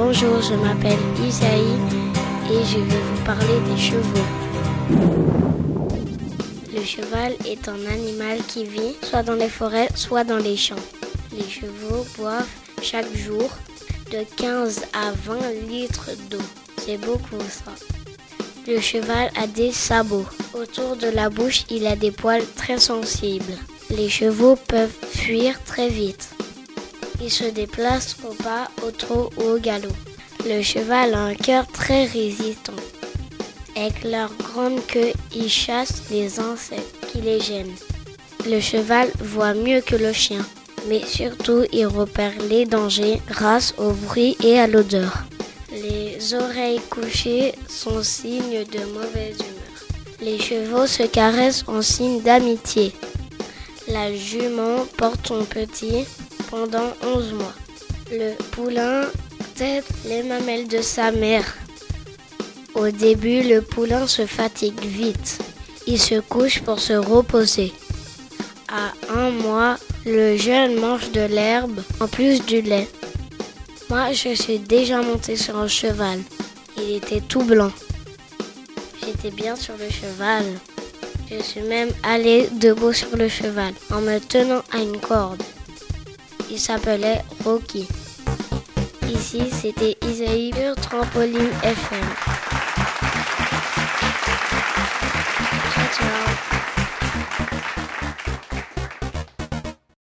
Bonjour, je m'appelle Isaïe et je vais vous parler des chevaux. Le cheval est un animal qui vit soit dans les forêts, soit dans les champs. Les chevaux boivent chaque jour de 15 à 20 litres d'eau. C'est beaucoup ça. Le cheval a des sabots. Autour de la bouche, il a des poils très sensibles. Les chevaux peuvent fuir très vite. Ils se déplacent au pas, au trot ou au galop. Le cheval a un cœur très résistant. Avec leur grande queue, ils chassent les insectes qui les gênent. Le cheval voit mieux que le chien, mais surtout il repère les dangers grâce au bruit et à l'odeur. Les oreilles couchées sont signe de mauvaise humeur. Les chevaux se caressent en signe d'amitié. La jument porte son petit pendant 11 mois. Le poulain tête les mamelles de sa mère. Au début, le poulain se fatigue vite. Il se couche pour se reposer. À un mois, le jeune mange de l'herbe en plus du lait. Moi, je suis déjà montée sur un cheval. Il était tout blanc. J'étais bien sur le cheval. Je suis même allée debout sur le cheval en me tenant à une corde. Il s'appelait Rocky. Ici, c'était Isaïe Trampoline FM.